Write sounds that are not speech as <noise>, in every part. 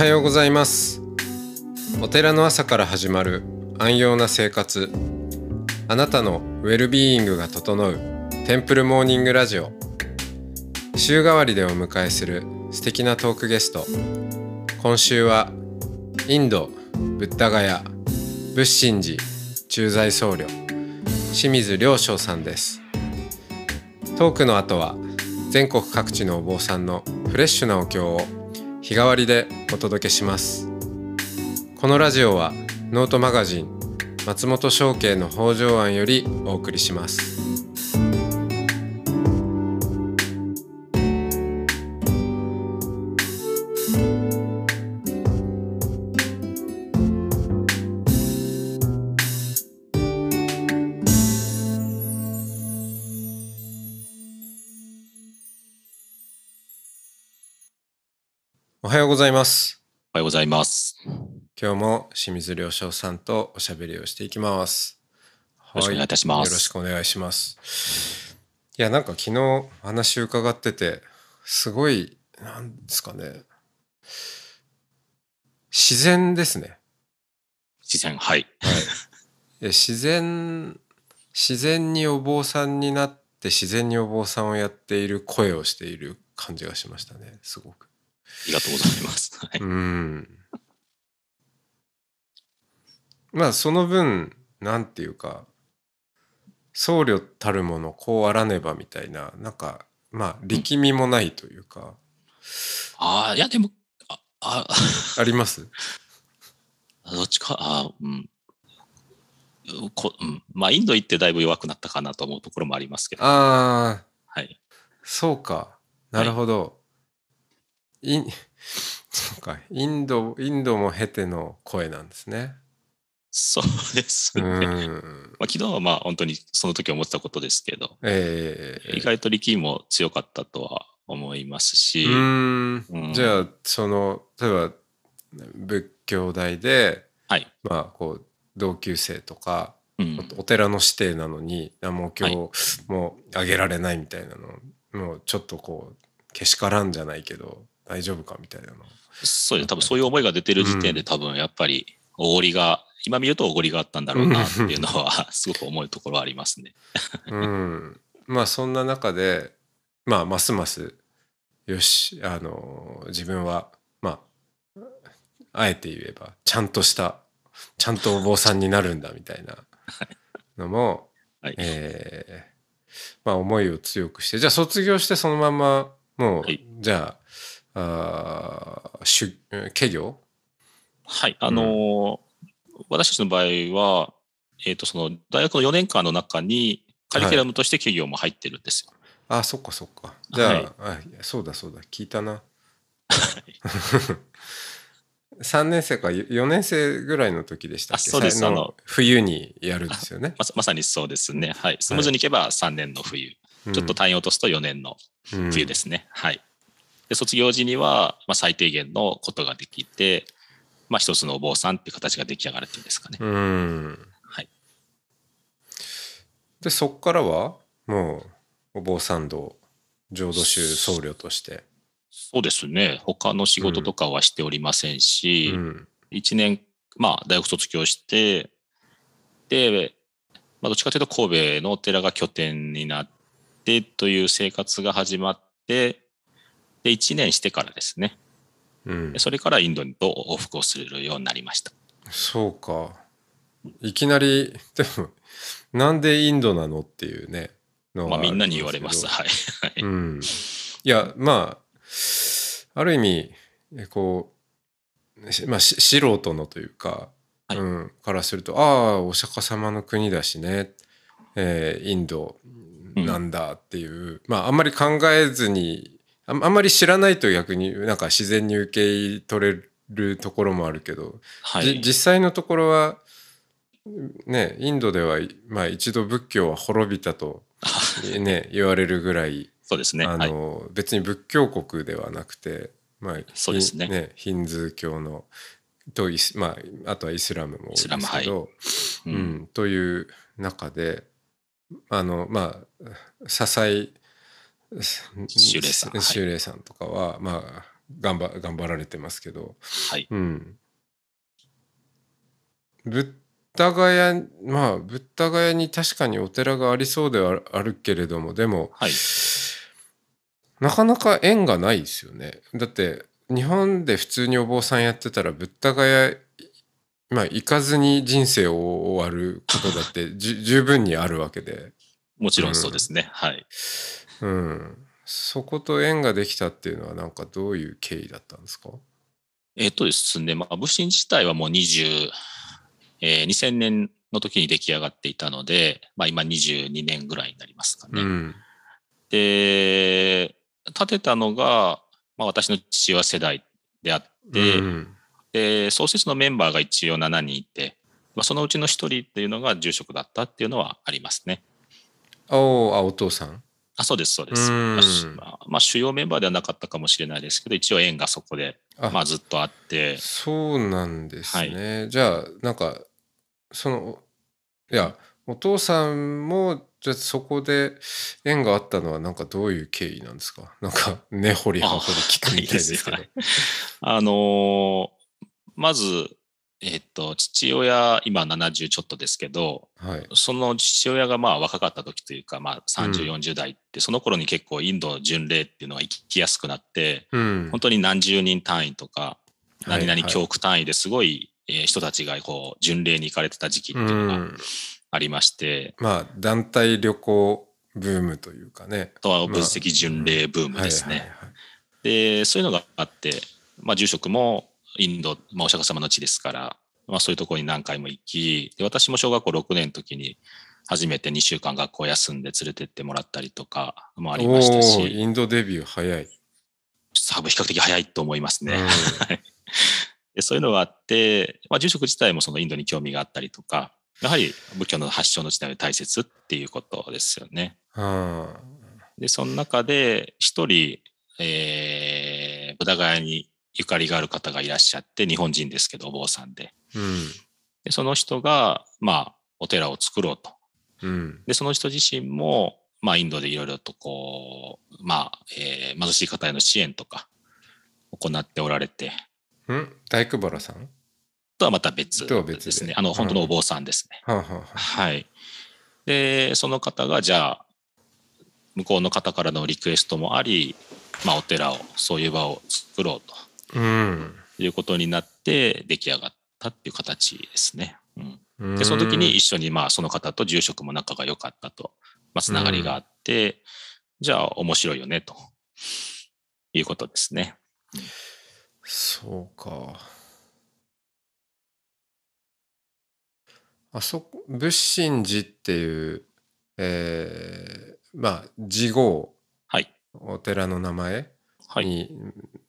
おはようございます。お寺の朝から始まる安養な生活。あなたのウェルビーイングが整うテンプルモーニングラジオ。週替わりでお迎えする素敵なトークゲスト。今週はインドブッダガヤ仏心寺駐在僧侶清水良昌さんです。トークの後は全国各地のお坊さんのフレッシュなお経を日替わりでお届けします。このラジオはノートマガジン松本商家の北条庵よりお送りします。ざいますおはようございます。今日も清水良昌さんとおしゃべりをしていきます。よろしくお願いいたしますよろしくお願いします。いや、なんか昨日話伺ってて、すごい、なんですかね。自然ですね。自然、はい。はい。自然、自然にお坊さんになって自然にお坊さんをやっている声をしている感じがしましたね。すごく。ありがとうございます。<laughs> はい。うん。まあその分なんていうか僧侶たるものこうあらねばみたいななんかまあ力みもないというか、ああ、いや、でも、あ、あ、<laughs> あります？どっちか、あうん。こうん、まあ、インド行ってだいぶ弱くなったかなと思うところもありますけど。ああはい。そうかなるほど、イン <laughs> そうかインドインドも経ての声なんですね。そうですうね。ん。まあ、昨日はまあ、本当にその時思ってたことですけど、ええ意外と力みも強かったとは思いますし、うーん。うん。じゃあその例えば仏教大ではい。まあこう同級生とか、うん。おお寺の指定なのにあもう今日もうあげられないみたいなの、もうちょっとこうけしからんじゃないけど大丈夫かみたいなのそうです。多分そういう思いが出てる時点で多分やっぱりおごりが、今見るとおごりがあったんだろうなっていうのは <laughs> すごく思うところはありますね。<laughs> うんまあそんな中でまあますますよしあの自分はまああえて言えばちゃんとしたちゃんとお坊さんになるんだみたいな <laughs> のも、はい。えーまあ思いを強くしてじゃあ卒業してそのままもう、はいじゃああーしゅ家業はい。あのー私たちの場合は、えっ、と、その大学の4年間の中にカリキュラムとして企業も入ってるんですよ。あそっかそっかじゃあ,、はいあそうだそうだ聞いたな <laughs> 3年生か4年生ぐらいの時でしたっけ？あそうですあの冬にやるんですよね。まさまさにそうですね。はい。スムーズにいけば3年の冬。うんちょっと単位を落とすと4年の冬ですね。はい。で、卒業時には、まあ、最低限のことができて、まあ、一つのお坊さんっていう形が出来上がるっていうんですかね。はい。でそっからはもうお坊さん道浄土宗僧侶として。そうですね。他の仕事とかはしておりませんし、うん1年、まあ、大学卒業して、で、まあ、どっちかというと神戸のお寺が拠点になってという生活が始まって、で、1年してからですね。うんで、それからインドと往復をするようになりました。そうかいきなりでもなんでインドなのっていうねのまあ、がみんなに言われます。はい。うん、いやまあある意味えこう、しまあ、し素人のというか、はいうん、からするとああお釈迦様の国だしね、えーインドなんだっていう、まああんまり考えずにあんまり知らないと逆になんか自然に受け取れるところもあるけど、じはい。実際のところはねインドでは、まあ、一度仏教は滅びたと、<laughs> ね、言われるぐらいそうですね。あはい。の、別に仏教国ではなくて、まあ、そうですねヒヒンズー教のとイス、まあ、あとはイスラムも多いですけど、ううんん、という中であのまあ笹井修礼さんはい修礼さんとかはまあ頑張頑張られてますけど、はい。うん。ブッダガヤまあに確かにお寺がありそうではあるけれどもでもはい。なかなか縁がないですよね。だって日本で普通にお坊さんやってたらブッダガヤまあ行かずに人生を終わることだって十分にあるわけで、もちろんそうですね。はい。うん、そこと縁ができたっていうのはなんかどういう経緯だったんですか？えっとですね、まあ、武神自体はもう20、えー2000年の時に出来上がっていたので、まあ、今22年ぐらいになりますかね。うん。で、建てたのが、まあ、私の父親世代であって、うん。で、創設のメンバーが一応7人いて、まあ、そのうちの1人っていうのが住職だったっていうのはありますね。おあお父さん？あそうです、そうです。うんまあしまあ、まあ主要メンバーではなかったかもしれないですけど、一応縁がそこで、あまあ、ずっとあって、そうなんですね。じゃあなんかそのいやお父さんもじゃあそこで縁があったのはなんかどういう経緯なんですか？なんか根掘り葉掘り聞くみたいですけど。あいいあのーまず、えっと、父親、今70ちょっとですけど、はい。その父親がまあ若かった時というか、まあ30、うん40代って、その頃に結構インド巡礼っていうのが行きやすくなって、うん本当に何十人単位とか、はい何々はい教区単位ですごい、えー人たちがこう巡礼に行かれてた時期っていうのがうんありまして、まあ団体旅行ブームというかね。あとは分析巡礼ブームですね。で、そういうのがあって、まあ、住職もインド、まあ、お釈迦様の地ですから、まあ、そういうところに何回も行き、で、私も小学校6年の時に初めて2週間学校休んで連れてってもらったりとかもありましたし、インドデビュー早い。多分比較的早いと思いますね。うんでそういうのがあって、まあ、住職自体もそのインドに興味があったりとか、やはり仏教の発祥の地である大切っていうことですよね。はあで、その中で一人、えー、ブダガヤにゆかりがある方がいらっしゃって、日本人ですけど、お坊さんで。うんで、その人が、まあ、お寺を作ろうと。うんで、その人自身も、まあ、インドでいろいろとこう、まあ、えー貧しい方への支援とか、行っておられて、うん？大久保さん？とはまた別とは別でですね。あの、本当のお坊さんですね。はあ、はあはあ、はい。で、その方が、じゃあ、向こうの方からのリクエストもあり、まあ、お寺を、そういう場を作ろうと。うんいうことになって出来上がったっていう形ですね。うん、うんで、その時に一緒にまあその方と住職も仲が良かったと、まあ、つながりがあって、じゃあ面白いよねということですね。そうか。あそこ、仏心寺っていう、えーまあ、寺号、はい。お寺の名前はい。に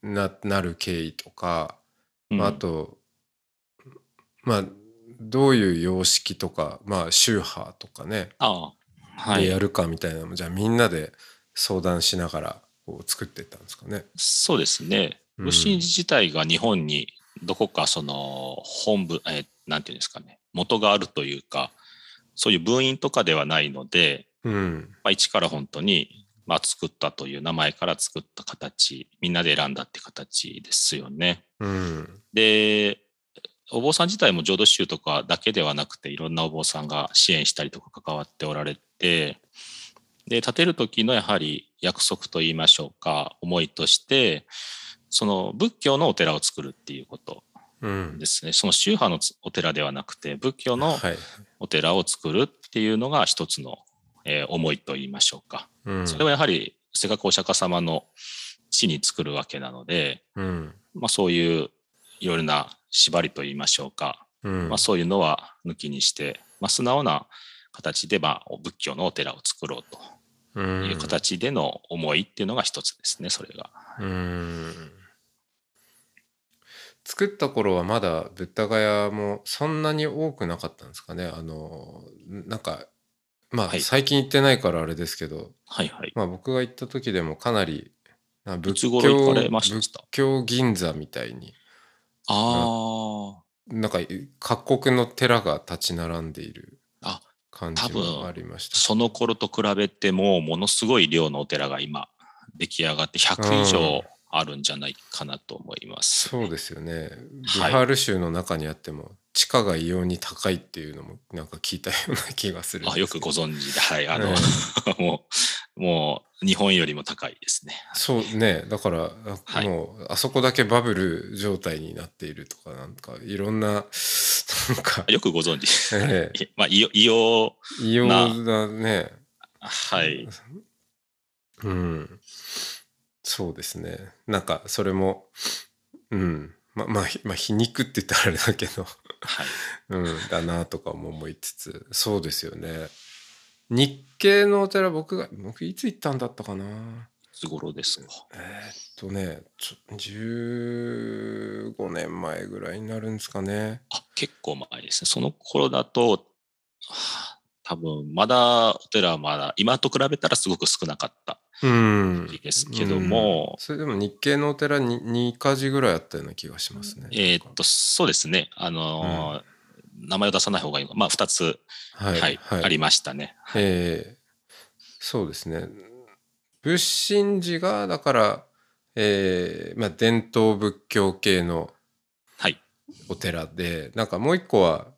な,、なる経緯とか、うんまあ、あと、まあ、どういう様式とか、まあ、宗派とかね、ああ、はい。でやるかみたいなのも、じゃあみんなで相談しながらこう作っていったんですかね。そうですね。うん武神寺自体が日本にどこかその本部、えーなんていうんですかね、元があるというか、そういう分院とかではないので、うん。まあ、一から本当に、まあ、作ったという名前から作った形、みんなで選んだって形ですよね。うん。で、お坊さん自体も浄土宗とかだけではなくて、いろんなお坊さんが支援したりとか関わっておられて、で、建てる時のやはり約束と言いましょうか、思いとして、その仏教のお寺を作るっていうことうんで。すね。その宗派のお寺ではなくて、仏教のはい。お寺を作るっていうのが一つの、えー思いと言いましょうか。うん。それはやはり、せっかくお釈迦様の地に作るわけなので、うん。まあそういういろいろな縛りと言いましょうか。うん。まあそういうのは抜きにして、まあ素直な形で、まあ仏教のお寺を作ろうという形での思いっていうのが一つですね、それが。うん。作った頃はまだブッダガヤもそんなに多くなかったんですかね。あの、なんか、まあはい最近行ってないからあれですけど、はいはい。まあ僕が行った時でもかなり、な仏いつ頃教行かれました？仏教銀座みたいに、あなんか各国の寺が立ち並んでいるあ感じもありました。その頃と比べても、ものすごい量のお寺が今出来上がって、100以上あるんじゃないかなと思います。そうですよね。ビはい。ハール州の中にあっても、地価が異様に高いっていうのもなんか聞いたような気がするすあよくご存知で、はい、あの、え <laughs> もう、もう日本よりも高いですね。そうね。だから、あはい。もうあそこだけバブル状態になっているとかなんかいろんななんか。よくご存知。えい <laughs> まあ、異様異様、異様だね。はい。うんそうですね。なんかそれもうん。ままあひまあ皮肉って言ったらあれだけど。はい。<laughs> うんだなとかも思いつつ。そうですよね。日系のお寺僕が僕いつ行ったんだったかな。いつ頃ですか？えーっとねちょ15年前ぐらいになるんですかね。あ、結構前ですね。その頃だと、はあ多分、まだ、お寺はまだ、今と比べたらすごく少なかったですけども、それでも日系のお寺に2か時ぐらいあったような気がしますねえーっと、そうですね。あのー名前を出さない方がいい。まあ、二つ、ははい、ありましたね。ええそうですね仏心寺がだから、ええまあ、伝統仏教系のはい。お寺でなんかもう一個は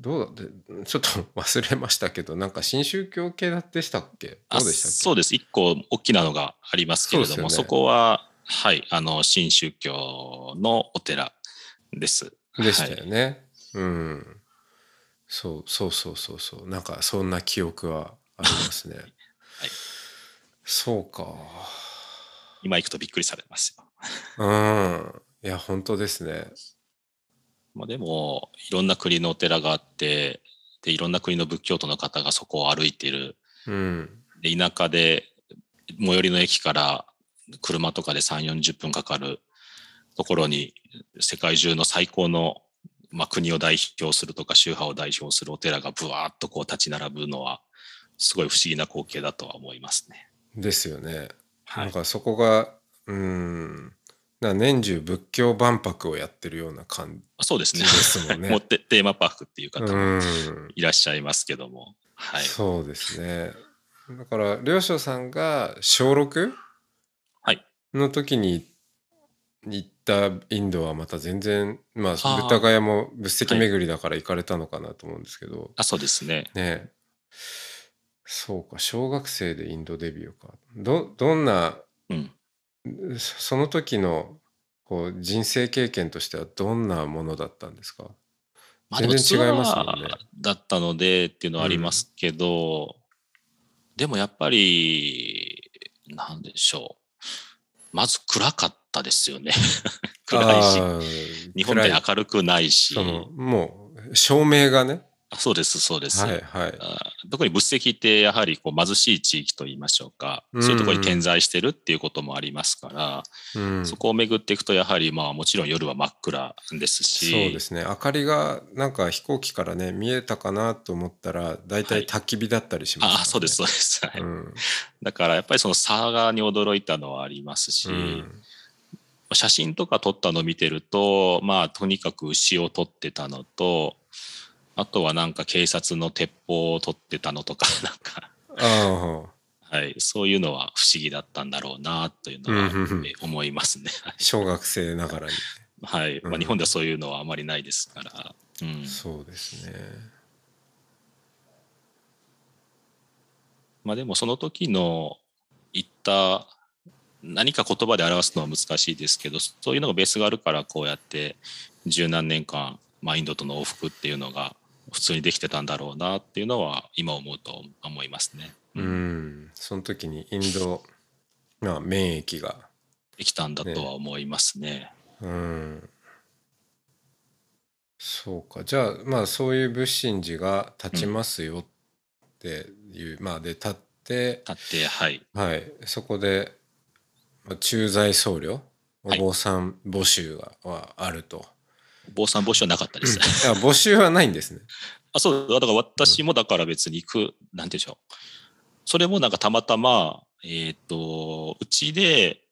どうだってちょっと忘れましたけどなんか新宗教系でしたっけ？どあうでしたっけ？そうです。一個大きなのがありますけれども、そ,、ねこは、はい、あの、新宗教のお寺です。でしたはいよね。うん。そうそうそうそうそう。なんかそんな記憶はありますね。そうか。今行くとびっくりされますよ。うん。いや本当ですね。まあ、でも、いろんな国のお寺があって、で、いろんな国の仏教徒の方がそこを歩いている。うん。で、田舎で、最寄りの駅から車とかで3、40分かかるところに、世界中の最高の、まあ、国を代表するとか宗派を代表するお寺がブワーッとこう立ち並ぶのは、すごい不思議な光景だとは思いますね。ですよね。はい。なんかそこがうん。な年中仏教万博をやってるような感そうですね。じですもんね <laughs> テテーマパークっていう方もん。いらっしゃいますけども。はい。そうですね。だから両所さんが小 6? はい。の時に行ったインドはまた全然まあ豚ヶ谷も仏石巡りだから行かれたのかなと思うんですけど、あ、そうですね。ねえそうか小学生でインドデビューかどどんなうん。そその時のこう人生経験としてはどんなものだったんですか？全然違いますもんねだったのでっていうのはありますけど、でもやっぱり、なんでしょう。まず暗かったですよね。<laughs> 暗いし。日本で明るくないし。もう照明がねあそうです、そうです。はいはい。あ特に仏石ってやはりこう貧しい地域といいましょうか、うん。そういうところに点在してるっていうこともありますから、うん。そこを巡っていくとやはりまあもちろん夜は真っ暗ですし、そうですね。明かりがなんか飛行機からね見えたかなと思ったら大体焚き火だったりしますからね、あそうです、そうです。はい。うん。だからやっぱりその差がに驚いたのはありますし、うん。写真とか撮ったのを見てると、まあとにかく牛を撮ってたのと、あとはなんか警察の鉄砲を撮ってたのとか、<laughs> なんか、はい、そういうのは不思議だったんだろうなというのは思いますね。小学生ながらに、はい。まあ、うん日本ではそういうのはあまりないですから。うん。そうですねまあでもその時の言った何か言葉で表すのは難しいですけど、そういうのがベースがあるからこうやって十何年間、まあインドとの往復っていうのが普通にできてたんだろうなっていうのは今思うと思いますね。うん。その時にインドまあ免疫ができたんだとは思いますね。うん。そうか。じゃあまあそういう仏心寺が立ちますよっていう、まあで立ってだって、はい。はい。そこでまあ駐在僧侶おはい。坊さん募集がはあると、坊さん募集はなかったです。いや募集はないんですね <laughs> あ、そう、だから私もだから別に行く、なんて言うんでしょう。それもなんかたまたま、えっ、と、うちで、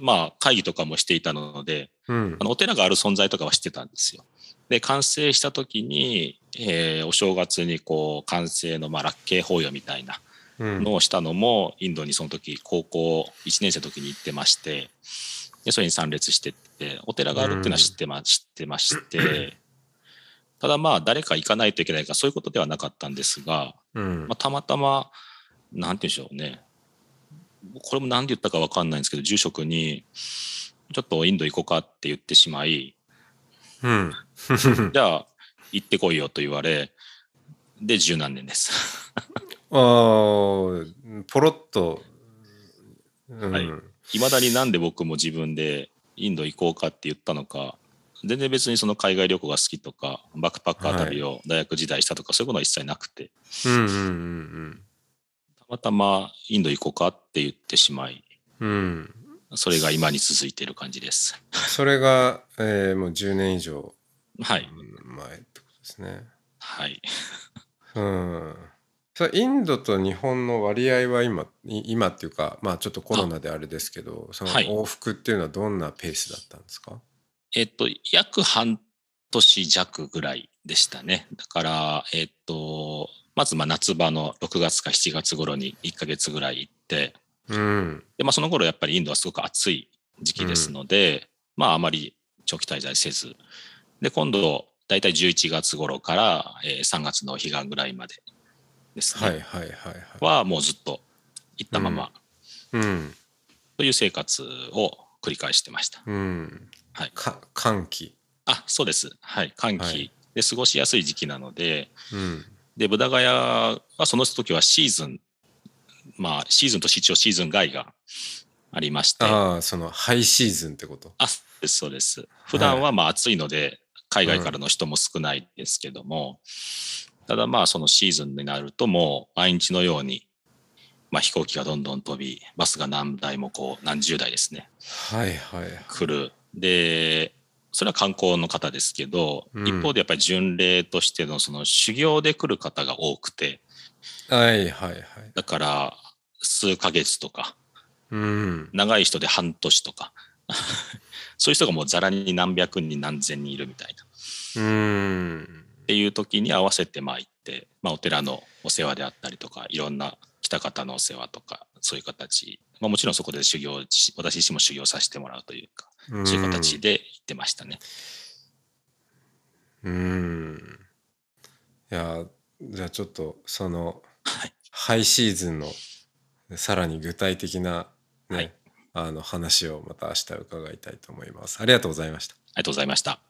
まあ会議とかもしていたので、うんあのお寺がある存在とかは知ってたんですよ。で、完成した時に、えーお正月にこう、完成の、まあ、ラッケー法要みたいなうんのをしたのも、インドにその時、高校1年生の時に行ってまして、で、それに参列してって、お寺があるっていうのは知ってま,、知ってまして、ただまあ、誰か行かないといけないから、そういうことではなかったんですが、うんまあ、たまたま、なんて言うんでしょうね。これも何で言ったかわかんないんですけど、住職に、ちょっとインド行こうかって言ってしまい、うん。<laughs> じゃあ、行ってこいよと言われ、で、十何年です。ああ、ポロッと。うんはいいまだになんで僕も自分でインド行こうかって言ったのか、全然別にその海外旅行が好きとか、バックパッカー旅を大学時代したとか、そういうことは一切なくて、うんうんうんたまたまインド行こうかって言ってしまい、うん。うん。それが今に続いている感じです。それが、えーもう10年以上はい。前ってことですね。はい。うん。それインドと日本の割合は今、い今っていうか、まあちょっとコロナであれですけど、そのはい往復っていうのはどんなペースだったんですか、えっと、約半年弱ぐらいでしたね。だから、えっと、まずまあ夏場の6月か7月頃に1ヶ月ぐらい行って、うん。で、まあその頃やっぱりインドはすごく暑い時期ですので、まああまり長期滞在せず、で、今度、だいたい11月頃から、えー3月の彼岸ぐらいまでですね。はいはいはいはい。はもうずっと行ったままうん。という生活を繰り返してました。うん。はいか寒気。あ、そうです。はい。寒気、はいで過ごしやすい時期なので、うん。で、ブダガヤはその時はシーズン、まあシーズンと一応シーズン外がありまして、あああ、そのハイシーズンってこと？そうです、そうです。普段はまあ暑いので、海外からの人も少ないですけども、ただまあそのシーズンになるともう毎日のように、まあ飛行機がどんどん飛び、バスが何台もこう何十台ですね、はいはいはい。来る。で、それは観光の方ですけど、うん一方でやっぱり巡礼としてのその修行で来る方が多くて、はいはいはい。だから数ヶ月とか、うん。長い人で半年とか、<laughs> そういう人がもうざらに何百人何千人いるみたいな。うん。っていう時に合わせてまあ行って、まあお寺のお世話であったりとか、いろんな来た方のお世話とか、そういう形。まあもちろんそこで修行し、私自身も修行させてもらうというか、そういう形で行ってましたね。うん。いや、じゃあちょっとそのはい。ハイシーズンのさらに具体的なね、はいあの話をまた明日伺いたいと思います。ありがとうございました。ありがとうございました。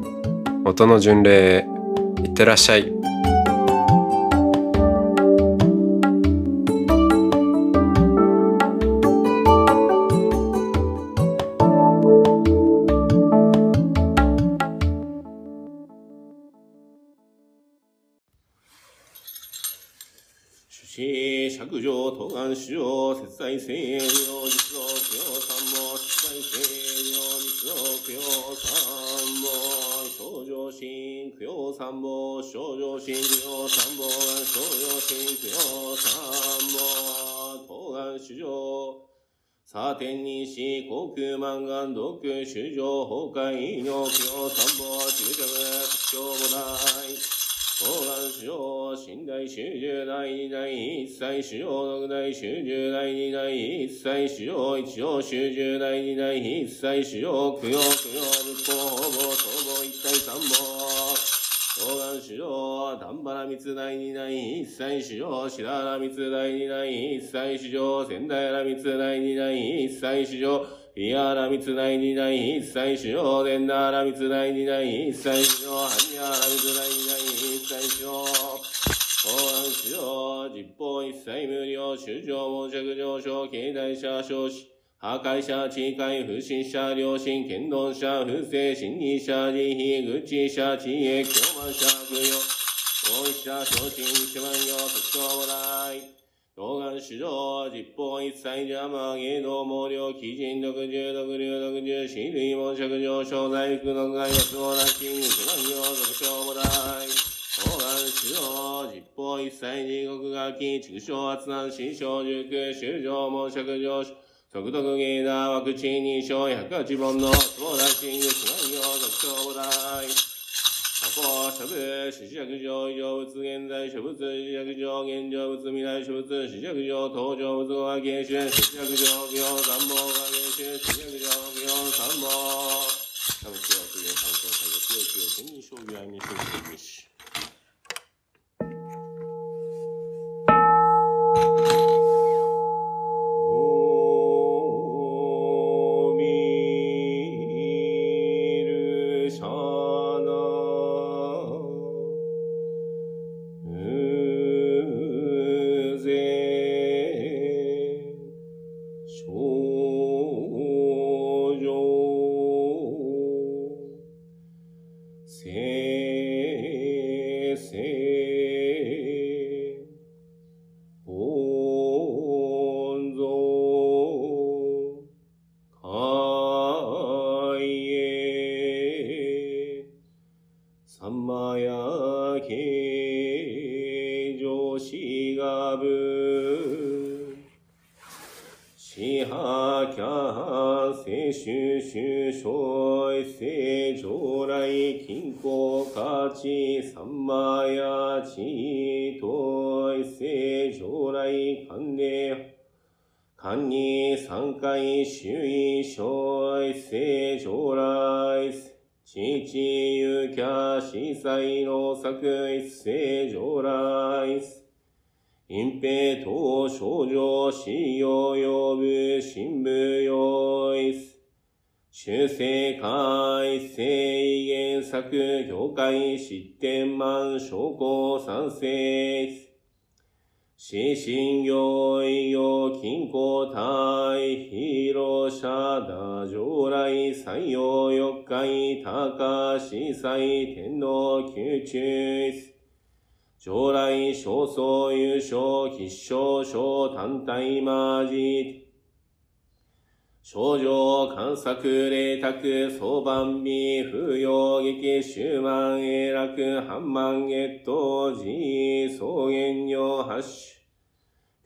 音の巡礼いってらっしゃい。主子、釈上、東願主上、節在聖領、実心、供養三も、少女心、供養三も、少女心、供養三も、東岸主上。さ天にし、航空満願、独主上、崩壊、尿教、三宝、中着、屈強母大。東岸主上、寝台主十大二大一切主上、六大主十大二大一切主上、一上主十大二大一切主上、供養、供養、仏法、法母、総母、一体三宝。東岸主上、丹原密大二大一切主上、白原密大二大一切主上、仙台原密大二大一切主上、伊原密大二大一切主上、伝田原密大二大一切主上、般若原密大二大一切主上、東岸主上、実法一切無料、主上、門尺上昇、経済者少子、破壊者、地界、不審者、良心、剣道者、不正、心理者、慈悲、愚痴者、知恵、狂慢者、悪用、大石者、昇進、一万行、特徴もない。東岸主上、実法一切邪魔、芸道、毛量、基人、独重、独流、独重、死類、門尺上昇、大福、の外、安もなし、一万行、特徴もない。東岸主上、実法一切地獄がき、畜生、圧難、死生、塾、修上、門尺上昇、速読芸だ、ワクチン認証、108本の、相談シング、四万行、特徴も大。加工、諸部、死尺上、異常物、現在、諸物、死尺上、現状物、未来諸物、死尺上、登場物語、芸春、死尺上、行、三宝が芸春、死尺上、行、三宝。多分、今日は次の参考作業、強く、天人将棋愛に、勝利にし。業界失点満証拠賛成死神行医療金庫体広社打上来採用四回高司祭天皇宮中将来少総優勝必勝賞単体マジ症状観察霊卓相番美風陽劇終満永楽半万月頭寺草原用発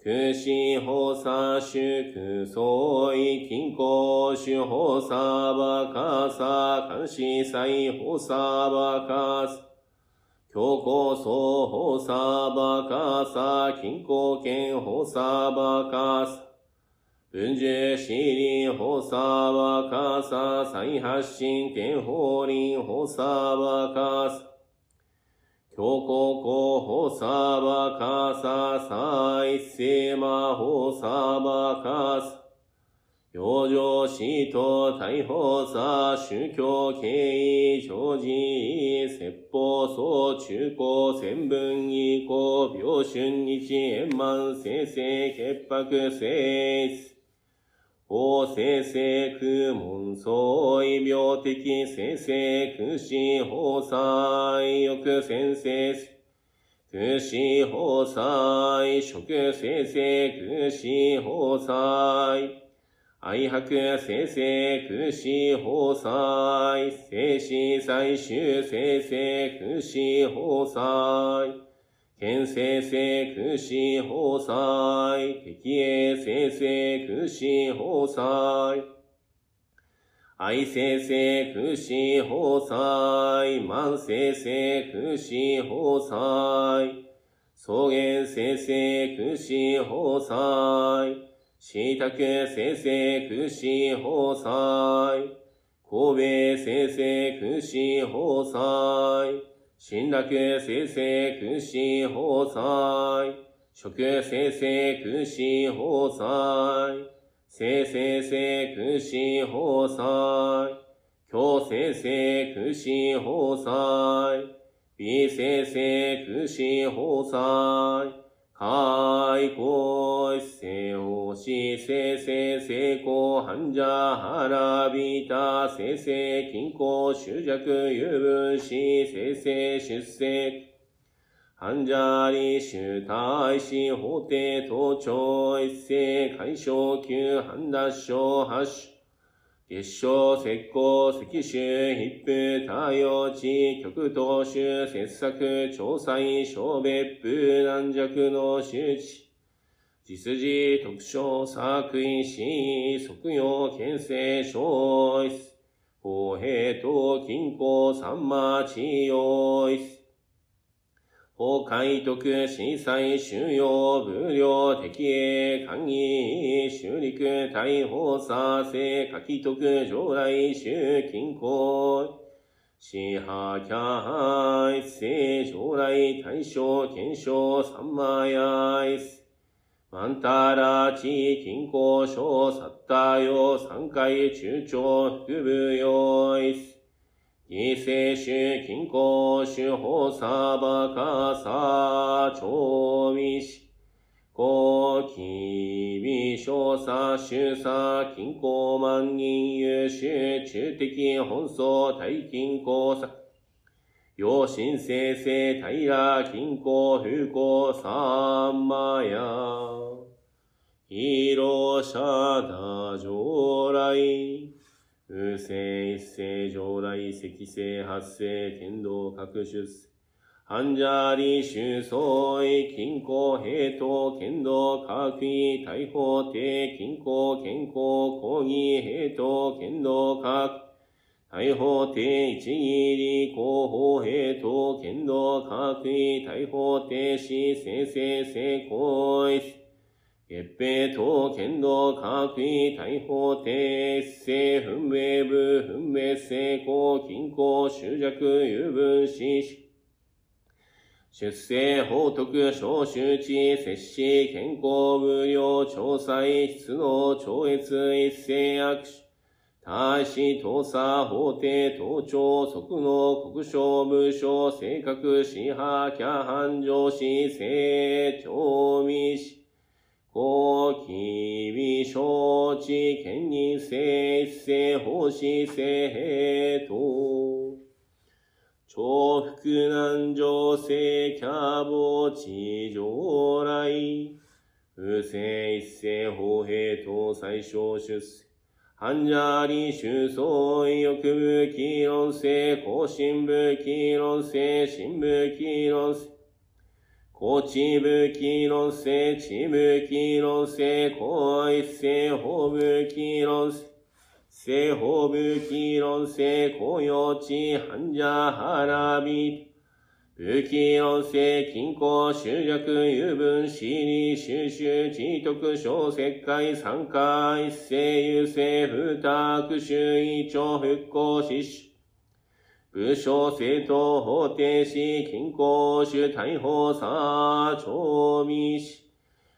種空心法差主空相違金庫主法差バカサ監視祭法差バカサ強行層法差バカサ金庫権法差バカサ文殊四輪法差バカサ再発進天法輪法差バカサ強行候補サバカササイセマホサバカサ養生死と逮捕さ宗教経緯常時説法総中高千分以降病春日円満生成潔白生法生成空門相異病的生成空死法祭欲先生空死法祭食生成空死法祭愛白生成空死法祭生死最終生成空死法祭県生成空死法祭、敵へ生成空死法祭、愛生成空死法祭、万生成空死法祭、草原生成空死法祭、椎茸生成空死法祭、神戸生成空死法祭、新楽生成空死法祭、食生成空死法祭、生生成空死法祭、強生成空死法祭、微生成空死法祭、開口一世をし、生成成功、繁者、腹びた、生成、均衡、執着、有分子、生成、出世、繁者理主大使、法廷、盗聴、一世、解消、級、判脱症、発月賞、石膏、石州、筆布、太陽地、極東州、切削、調査員、小別府、軟弱の周知、実事、特徴、作為、死、即用、県政、小一、公平等、均衡、三馬、地用一、法海徳、震災、収容、無料、敵営、官議、修陸、大法査生、書き徳、上来、修、均衡、支派、キャハイ、聖、上来、大正、検証、三マヤイス、マンタラ、地、均衡、小、サッタヨ、三回、中長、副部用イス、異性種、均衡種、法サバカサ、調味し、高気微小差、周差、均衡万人優秀、中的本草、大均衡差、陽神生成、平、均衡、風光、三マヤ、広者だ、上来、風星一世上来積星発生剣道各出世。半者理修相違均衡平等剣道各位大法定均衡健康講義平等剣道各大法定一義理広報平等剣道各位大法定死生成成功一月平等剣道各位大法定世分明部分明成功均衡執着有分子出世、法徳、小周知、摂氏、健康、無料、調査、質能、超越、一世悪手、大使、盗査、法廷、盗聴、即能、国省、無償、性格、支派、キャハン、上司、性、調味し、公、機微、承知、兼任性、一世、奉仕、性、平等。重複難情世キャボ地上来。不正一世法平等最小出世。半者理修相意欲部議論性、更新部議論性、新部議論性。こちぶきろせ、ちぶきろせ、こいせ、ほぶきろせ。せほぶきろせ、こよち、はんじゃはらび。ぶきろせ、きんこ、しゅじゃく、ゆぶん、しり、しゅうしゅう、ちとく、しょう、せっかい、さんかい、せ、ゆせ、ふたく、しゅいちょ、ふっこ、ししゅ。武将政党法定し均衡主大法差調味し。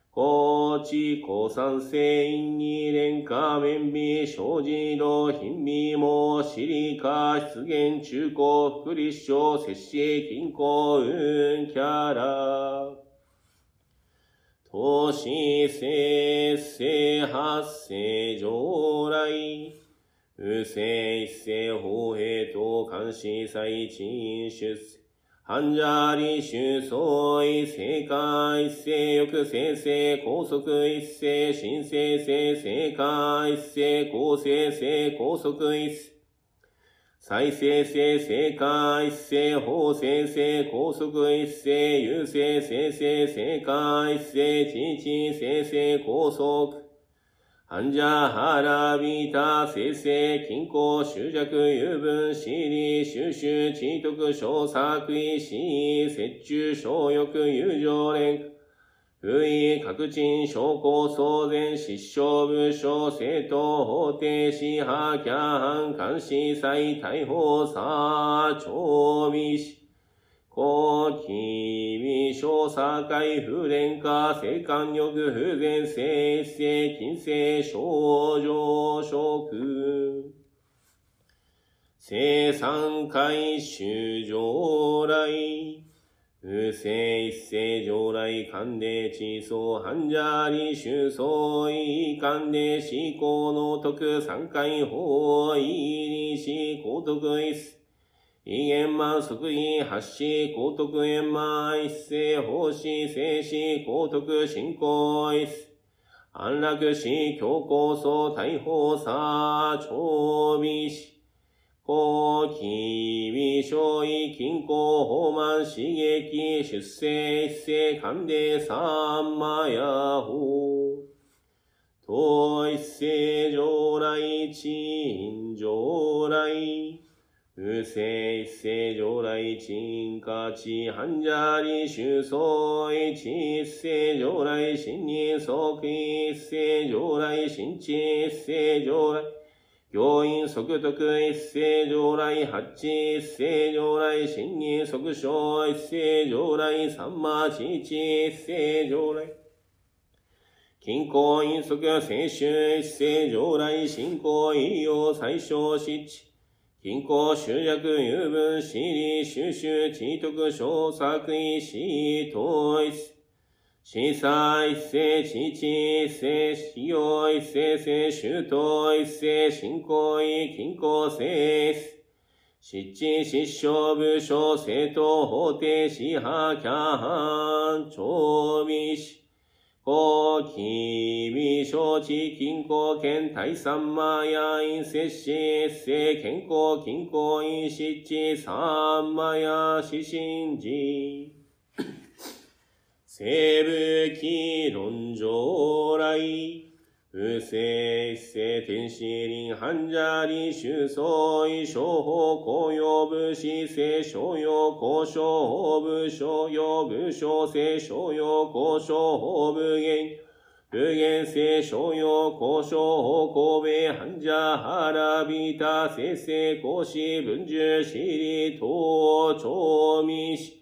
高知高山性因に連下面美生じの貧美もシリカ出現中高福利省摂氏均衡運キャラ。都市生成発生上来。不正一世法平等監視最賃出世。半者理修相違正解一世欲生成高速一世新生成正解一世高生成高速一世再生性生化一世法生成高速一世優勢生成生化一世知知生成高速患者腹びた生成均衡執着油分私利収集知徳小作為死折中小欲友情連不意、確鎮、証拠、騒然、失笑、部署、政党、法廷、司法、キャハン、監視、再逮捕、さ、調備し、公、機微、小、境、不連化、性感欲、不全、性、性、金性、症状、食。生産回収上来。不正一世上来勘で地層半者理収層異勘で思考の徳三回法異理思高徳一世異言満即位発し高徳円満一世法師静止高徳進行一世安楽死強行層大法差長備し高機微小位均衡法満刺激出世一世勘で三魔や法。統一世上来鎮上来。不正一世上来鎮価値半者理収相一一世上来新人即一世上来新地一世上来教員即徳一世上来八一世上来新任即小一世上来三馬七一一世上来金行院即聖州一世上来信仰医療最小失地金行集約有分私利収集知徳小作為死統一司査一世、父一世、使用一世、世周到一世、信仰位、均衡性失地、失笑、部署、政党、法廷、司法、キャハン、調備し、公、機微、承知、均衡、県、対三魔、や陰、摂氏、一世、健康、均衡、陰、失地、三魔や、死神寺。生武器論上来。不正一世天使林患者理収相違商法公用武士聖商用交渉部商用部商聖商用交渉法部言無限性商用交渉法神戸患者腹びた生成講師文殊私利等調味し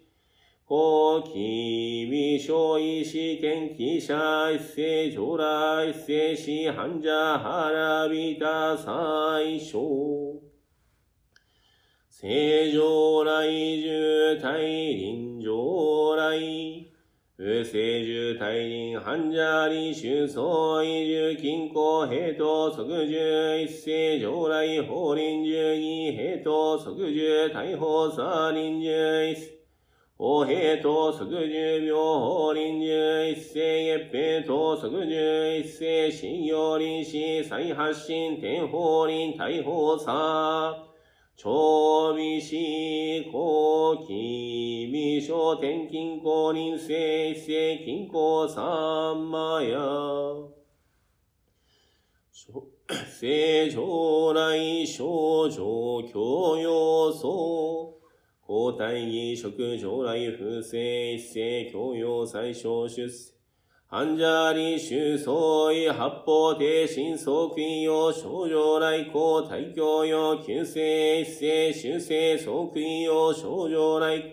高機微小医師研究者一世将来一世死患者腹びた最小。正常来重大臨上来。不正重大臨患者理収相違重均衡平等即重一世上来法臨重義平等即重大法差臨重一世法平等即十秒法臨重一世月平等即十一世信用臨死再発進天法臨大法差長美死後期未小天金公臨世一世金公三魔や。正常来症状教養層交代儀職将来不正一世教養最小出世。患者理収相違八方定心即位用症状来公大教用急性一世修正即位用症状来。光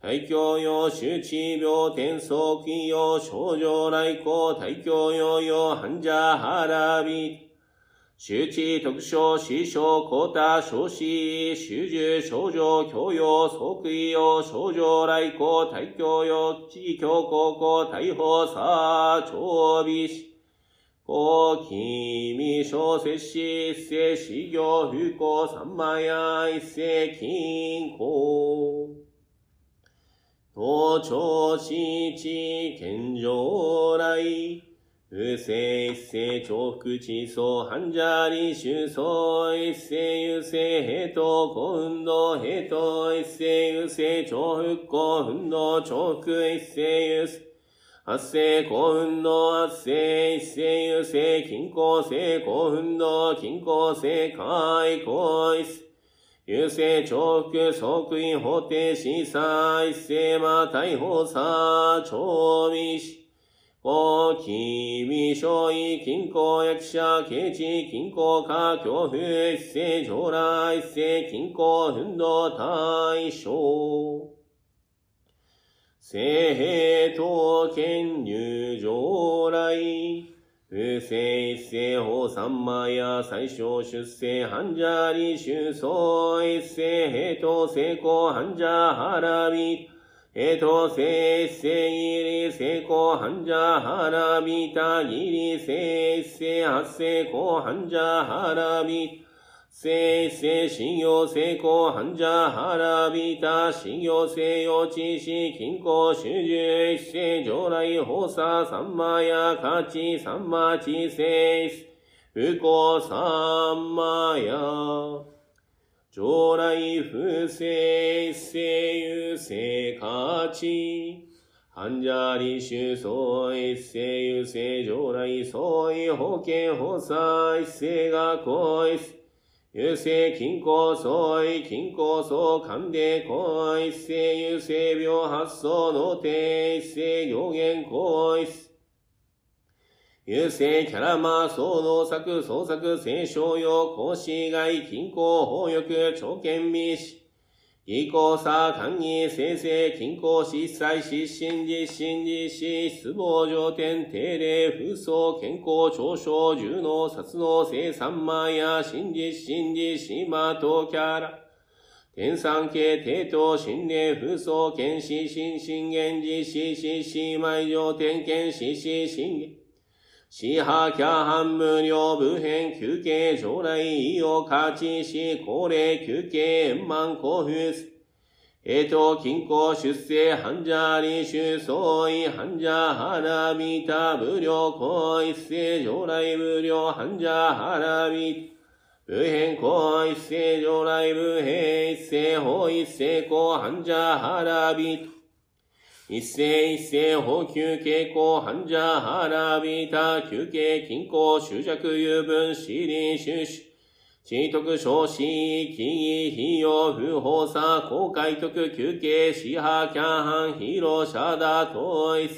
大教用周知病天即位用症状来公大教用用患者腹び。周知特徴、師匠、交代、少子、修従、症状、教養、即位用、症状来公、大教用、地教高校、大法差、長備し、公、機小摂氏、一世、修行、不幸、三万や、一世、金庫。東朝地地、健常来。不正一世重複地層、半砂利収層、一世優勢平等、古運動平等、一世優勢重複古運動重複一世優勢、発生古運動発生一世優勢均衡性古運動均衡性開口一世、優勢重複即位法定審査一世ま逮捕さ、調味し、大き微小位均衡役者、刑地、均衡化、恐怖、一世上来、一世均衡運動対象。聖兵刀剣入上来。不正一世法三枚や最小出世半者利収総一世兵刀成功半者腹び。えとせっせいりせこはんじゃはらびたぎりせっせあっせこはんじゃはらびせっせいしんよせこはんじゃはらびたしんよせよちしきんこしゅじゅいっせじょうらいほささんまやかちさんまちせいっす。うこさんまや。将来不正世優勢価値。半者利収総一世優勢将来総意保険補佐一世が行一優勢均衡総意均衡総勘で行一世優勢病発想の定一世行言行一優勢キャラマー、総能作、創作、聖商用、講師外、均衡、法欲、朝見美士。技巧差、官議、生成、均衡、失災、失神、実神、実施、失望、上天、定例、風葬、健康、長所、重能、殺能、生産万や、真実、真実、島とキャラ。天産系、帝都、心霊、風葬、剣士、心神、源実施、死死、埋上天、剣死死、心。死破キャハン無料部編休憩将来意を勝ちし高齢休憩円満交付す。えと、均衡出世、半者利収相違、半者腹びた、無料行一世、将来無料、半者腹びた。部編行一世、将来部編一世、法一世、行半者腹びた。一世一世補給傾向患者腹びた。休憩均衡執着有分死臨収支知徳少子、記義、費用、不法さ、公開徳、休憩、死破、キャンハン、ヒーロー、シャダ、統一。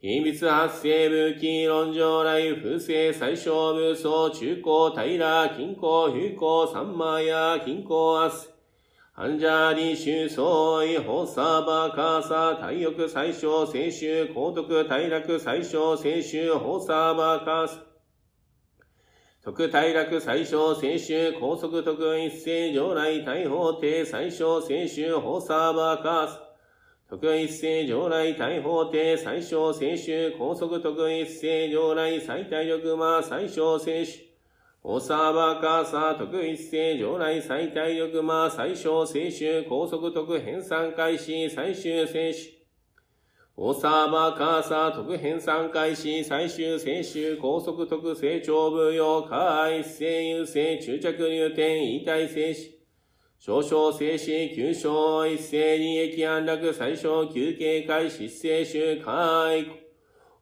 秘密発生武器、論上来、不正、最小武装、中高、平、均衡、不幸、三枚や、均衡、明日。患者利収相違法サーバーカーサー体欲最小青春高徳体楽最小青春法サーバーカーサ特体楽最小青春高速特一斉上来大法廷最小青春法サーバーカーサ特一斉上来大法廷最小青春高速特一斉上来最大力魔最小青春おさばかさ、特一斉、上来最大力魔、最小青春、高速特編纂開始、最終選手。おさばかさ、特編纂開始、最終選手、高速特成長部用、下一斉優勢、中着入点、異体静止。少々静止、急所、一斉利益安楽、最小休憩会、失勢集、開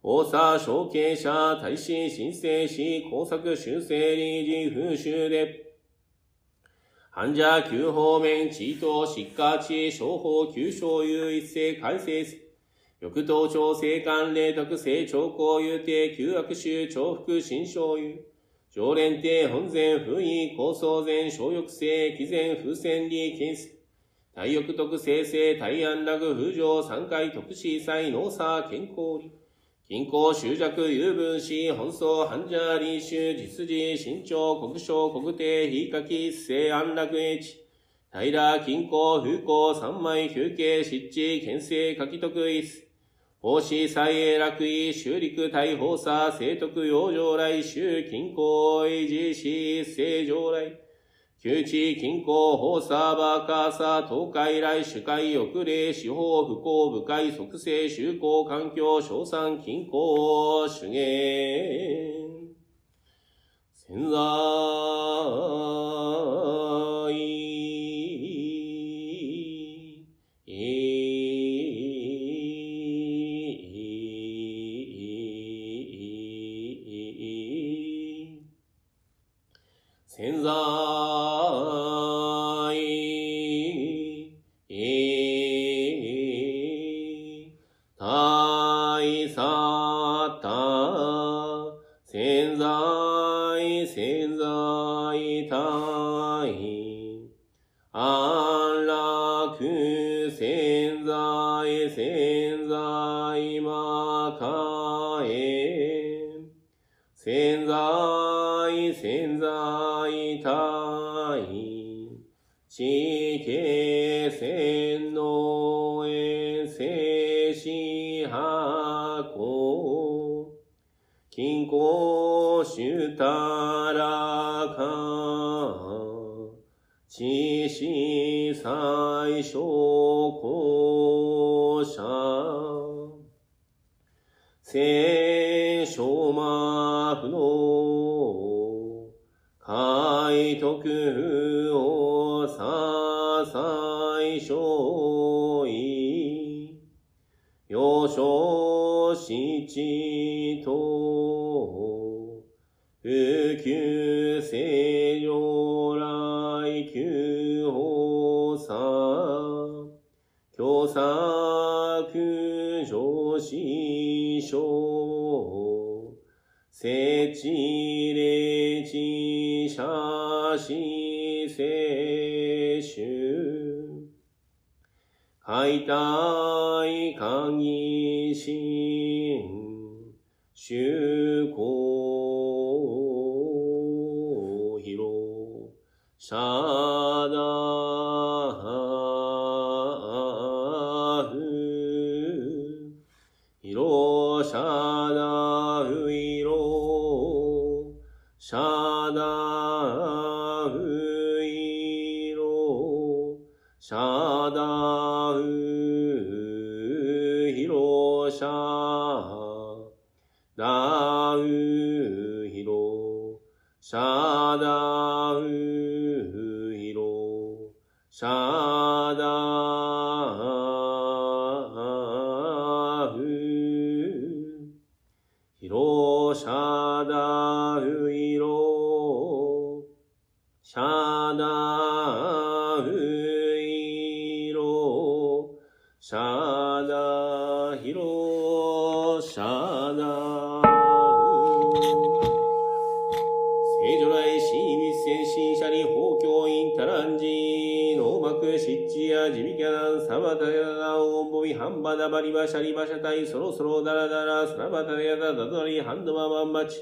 大佐、承継者、大使、申請し、工作修正理事、風習で、患者、旧方面、地位等、疾患地、商法、旧商有一斉改正す。欲等調整官令特性兆候有定、旧悪臭、重複、新商有。常連定、本前、不意、構想前、小欲性、毅然、風船利、金数。体欲特性性、体安楽、風上、三回特殊祭、農作、健康理。均衡、執着、有分子、本草、半者、臨終、実事、身長、国章、国定、非書き、性安楽英知。平、均衡、風光、三枚、休憩、湿地、県政、書き徳一。奉仕、祭英、楽意、修陸、大法差、聖徳、養生来、修、均衡、維持し、聖上来。旧地近郊、法差、バーカーサ、東海来、主海、翼霊、司法、不幸、部会、即成、修行、環境、賞賛、近郊、主言。潜在、大鍵心、修行広、ンバダバリバシャリバシャタイそろそろダラダラスラバタヤダダドリハンドマバンバチ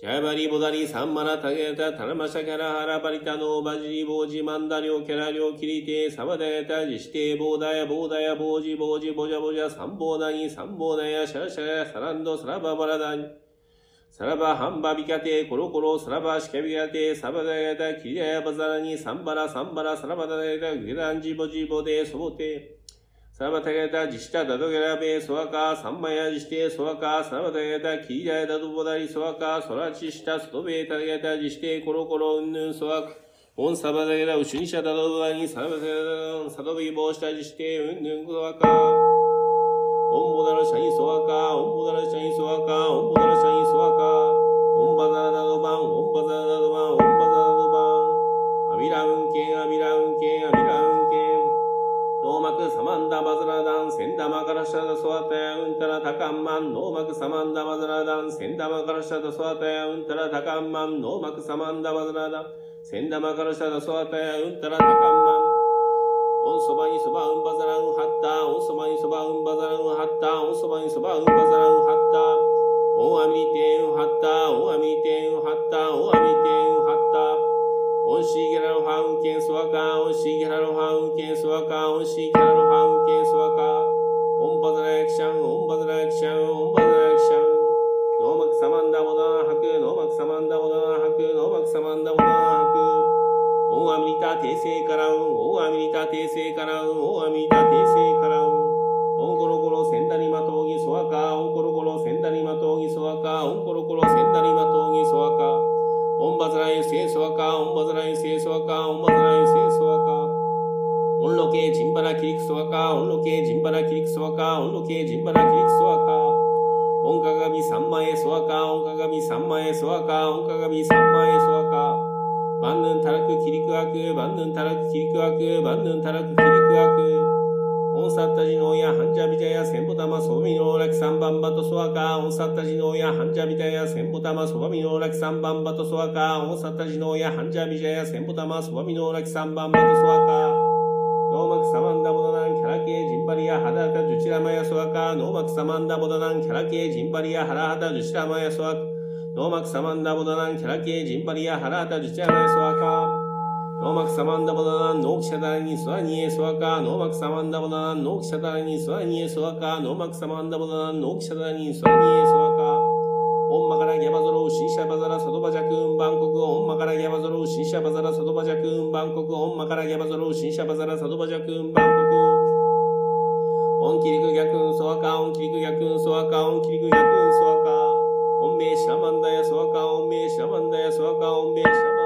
ジャバリボダリサンマラタゲタタナマシャキャラハラバリタノバジリボジマンダリョキャラリョキリテサバタヤタジシテボーダヤボーダヤボージボージボジャボジャサンボーダニサンボーダヤシャシャラサランドサラババラダニサラバハンバビカテコロコロサラバシカビカテサバダヤタキリヤバザラニサンバラサンバラサラバダヤタグランジボジボデソボテサラバタヤタジシタダドゲラベソワカサンマヤジシテソワカサラバタヤタキリヤダドボダリソワカソラチシタストベタヤタジシテコロコロウンヌンソワカオンサバダヤタウシュニシャダドボダリサラバタヤタサドビボシタジシテウンヌンソワカオンボダラシャイソワカ、オンボダラシャイソワカ、オンボダラシャイソワカ、オンバザラダドバン、オンバザラダドバン、オンバザラドバン、アビラウンケン、アビラウンケン、アビラウンケン、ノーマクサマンダバズラダン、センダマカラシャダソワタヤウンタラタカンマン、ノーマクサマンダバズラダン、センダマカラシャダソワタヤウンタラタカンマン、ノーマクサマンダバズラダン、センダマカラシャダソワタヤウンタラタカンマン、オンそばにそばうんばざらんはった。オンそばにそばうんばざらんはった。オンそばにそばうんばざらんはった。オンアミテンはった。オンアミテンはった。オンアミテンはった。オンシーギラロハウンケンスワカオンシギラロハウンケンスワカオンシギラロハウンケンスワカオンバザラエクシャン。オンバザラエクシャン。オンバザラエクシャン。ノーマクサマンダボダーハクノーマクサマンダボダんハクノーマクサマンダボダハクオンアミリタ訂正からウンオンアミリタ訂正からウンオンアミリタ訂正オンバズラユセイソワカ、オンバズラユセイソワカ、オンバズラユセイソワカ。オンロケジンバラキリクソワカ、オンロケジンバラキリクソワカ、オンロケジンバラキリクソワカ。オンカガビサンマエソワカ、オンカガビサンマエソワカ、オンカガビサンマエソワカ。万ヌンタラクキリクアク、万ヌンタラクキリクアク、万ヌンタラクキリクアク。オンサッタジノーヤハンジャビジャヤセンボタマソバミノーラキサンバンバトソワカオンサッタジノーヤハンジャビジャヤセンボタマソバミノーラキサンバンバトソワカオンサッタジノーヤハンジャビジャヤセンボタマソバミノーラキサンバンバトソワカノーマクサマンダボダナンキャラケージンバリアハダタジュチラマヤソワカノーマクサマンダボダナンキャラケジンバリアハラハタジュチラマヤソワカノーマクサマンダボダナンキャラケージンバリアハラハタジュチラマヤソワカノーマクサマンダボダナンノーキシャダラニスワニエスワカノーマクサマンダボダナンノーキシャダラニスワニエスワカノーマクサマンダボダナンノーキシャダラニスワニエスワカオンマカラギャバゾロウシンシャバザラサドバジャクンバンコクオンマカラギャバゾロウシンシャバザラサドバジャクンバンコクオンマカラギャバゾロウシンシャバザラサドバジャクンバンコクオンキリク逆運ソワカオンキリク逆運ソワカオンキリク逆運ソワカオンメイシャマンダヤソワカオンメイシャマンダヤソワカオンメイシャマンダヤソ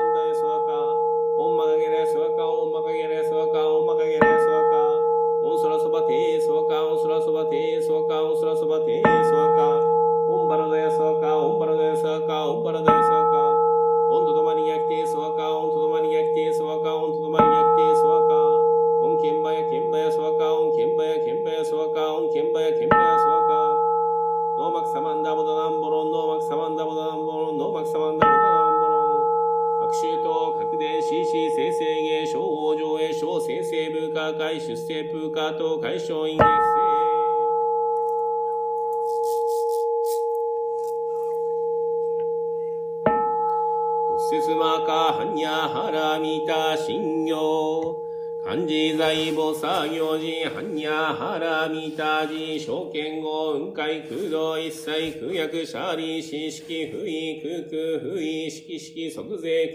すまかはにゃはらみた信行漢字財母作業時、般若原見た字、証券後、雲海空洞一切、空薬シャーリー、四式、不意、空空、不意、式式、即税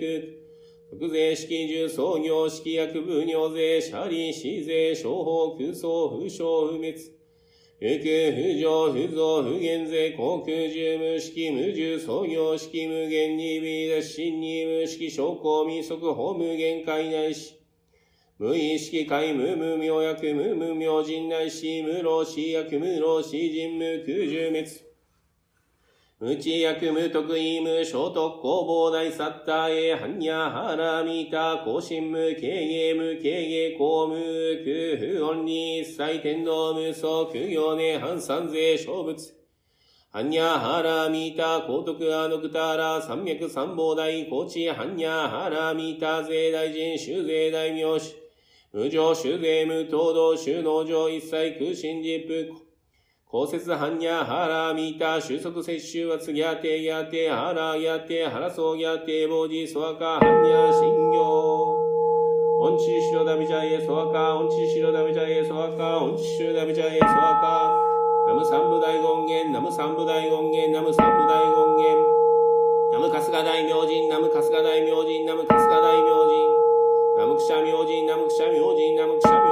空、即税式、重創業式、薬部尿税、シャリ、死税、商法、空想、風商、不滅。不空、不上、不増、不減税、航空、十無式、無重、創業式、無限に、微脱、真に、無式、証拠、未速、法無限界内し。無意識界無無明薬無無明人内し無老死薬無老死人無空十滅。無知薬無得意無聖徳工房大サッターエハンヤハラミタ更新無経営無経営公無空不音に一切天道無双苦行ね半三税小物。ハンニャハラミタ、高徳アノクタラ、三脈三宝大、高知ハンニャハラミタ、税大臣、修税大名士。無常修税無東道収納上一切空心実布。公設般若ハラミタ収束摂取は次やてやてハラやてハラソやてボジソワカ般若信行。オンチシロダビジャイエソワカ、オンチシロダビジャイエソワカ、オンチシロダビジャイエソワカ。ナム三部大権現、ナム三部大権現、ナム三部大権現。ナム春日大明神、ナム春日大明神、ナム春日大明神。ナムクシャ明神、ナムクシャ明神、ナムクシャ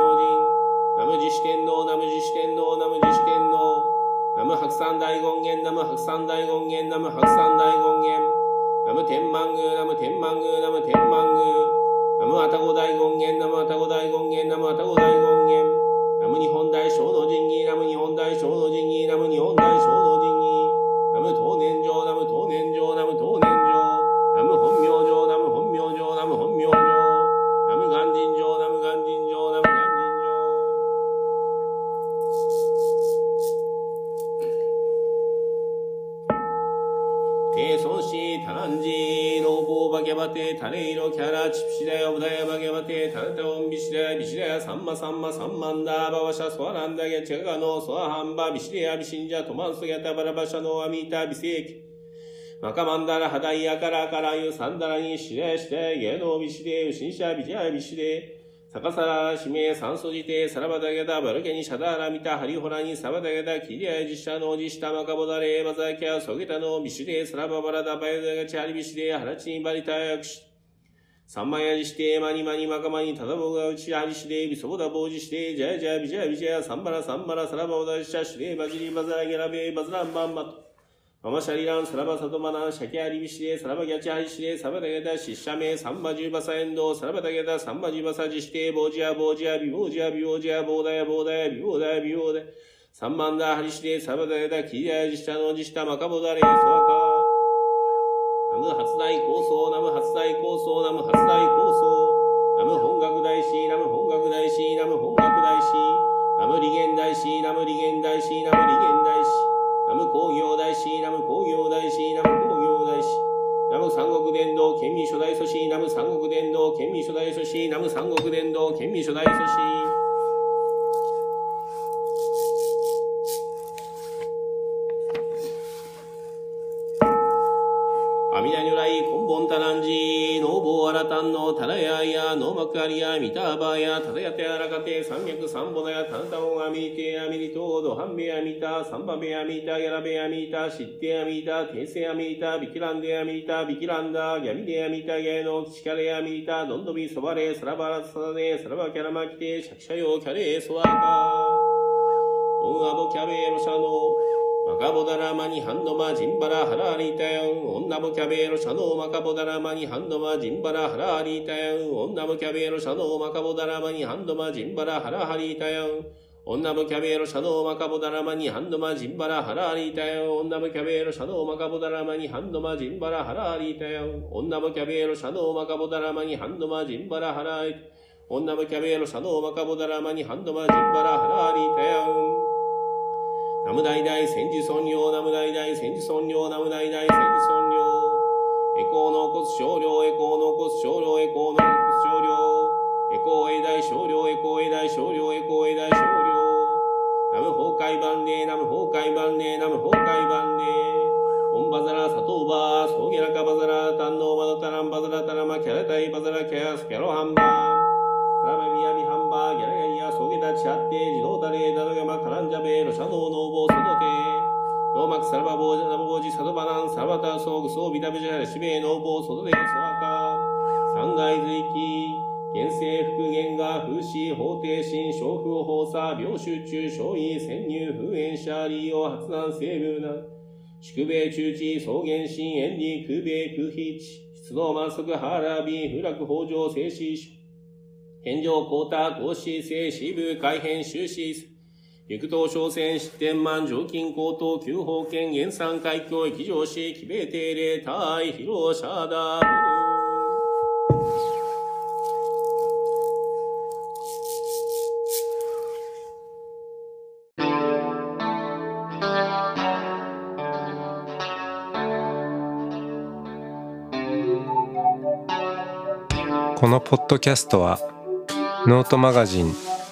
ム白山大権現。ナム天満宮、ナム天満宮、ナム天満宮。ナムアタゴ大権現、ナムアタゴ大権現、ナムアタゴ大権現。ランダギャチャガノソアハンバビシデヤビシンジャトマンソギャタバラバシャノアミータビセーキマカマンダラハダイヤカラカラユサンダラニシレシテゲノビシデウシンシャビジャビシデサカサラシメサンソジテサラバダゲダバルケニシャダラミタハリホラニサバダゲダキリアジシャノジシタマカボダレマザキャソゲタノビシデサラババラダバヤダガチャリビシデハラチニバリタヤクシ三枚味して、マニマニマカマニ、タダボがうちはりして、ビソボダボジして、ジャヤジャヤビジャヤビジャヤ、サンバラサンバラサラバオダシャシュレバジリバザラギャラベバズランバンバト。ママシャリラン、サラバサトマナン、シャキアリビシレ、サラバギャチハリシレ、サバタゲタ、シッシャメ、サンバジュバサエンド、サラバタゲタ、サンバジュバサジシテ、ボジア、ボジア、ビボジア、ビボジア、ボーダヤ、ボーダヤ、ビボダヤ、ビボダヤ。サンバンダハリシレ、サバタゲタ、キリヤジシタノジシタ、マカボダレ、ソワカ。ナム発大構想、ナム発大構想、ナム発大構想。ナム本学大師、ナム本学大師、ナム本学大師。ナム利元大師、ナム利元大師、ナム利元大師。ナム工業大師、ナム工業大師、ナム工業大師。ナム三国伝道県民初代祖師、ナム三国伝道県民初代祖師、ナム三国伝道県民初代祖師。や、ノーマクア、ミターバーや、タダヤテアラカテ、三脈三ボダや、タンタオンアミテアミリトード、ハンベアミタ、サンバベアミタ、ヤラベアミタ、シッテアミタ、テーセアミタ、ビキランデアミタ、ビキランダ、ギャミデアミタ、ギャノ、キチカレアミタ、ドンドビソバレ、サラバラサダネ、サラバキャラマキテ、シャキシャヨ、キャレー、ソワカ。オンアボキャベロシャノ、マカボダラマニハンドマジンバラハラリタヤン、オンナボキャベロシャノー、マカボダラマニハンドマジンバラハラリタヤン、オンナボキャベロシャノー、マカボダラマニハンドマジンバラハラハリタヤン、オンナボキャベロシャノー、マカボダラマニハンドマジンバラハラリタヤン、オンナボキャベロシャノー、マカボダラマニハンドマジンバラハラリタヤン、オンナボキャベロシャノー、マカボダラマニハンドマジンバラハラリタヤン、オンナボキャベロシャノー、マカボダラマニハンドマジンバラハラリタヤン、ナムダイダイ千字尊量、ナムダイダイ千字尊量、ナムダイダイ千字尊量。エコーの骨少量、エコーの骨少量、エコーの骨少量。エコーエ大少量、エコーエ大少量、エコーエ大少量。ナム崩壊万礼、ナム崩壊万礼、ナム崩壊万礼。オンバザラ、サトーバー、ソーゲラカバザラ、タンノーマドタランバザラタラマ、キャラタイバザラキャス、キャロハンバー。サラバボージャナボボージ、サドバナン、サバタソーグ、ソービダブジャラ、シベ、ノーボー、ソドテ、ソアカ、三階随記、現世復元が風刺、法定心、小風放射、病集中、小位、潜入、封炎者、利用、発難、成分難、宿米中地、草原心、炎利、空米、空飛地、出動満足、ハーラビ、風楽、北条、静止、天上高太、高子、静止部、改変、終止、陸東商船、失点満、常勤高等、旧法権、原産海峡、域上市、奇米定例、大、広、シャーダー、このポッドキャストはノートマガジン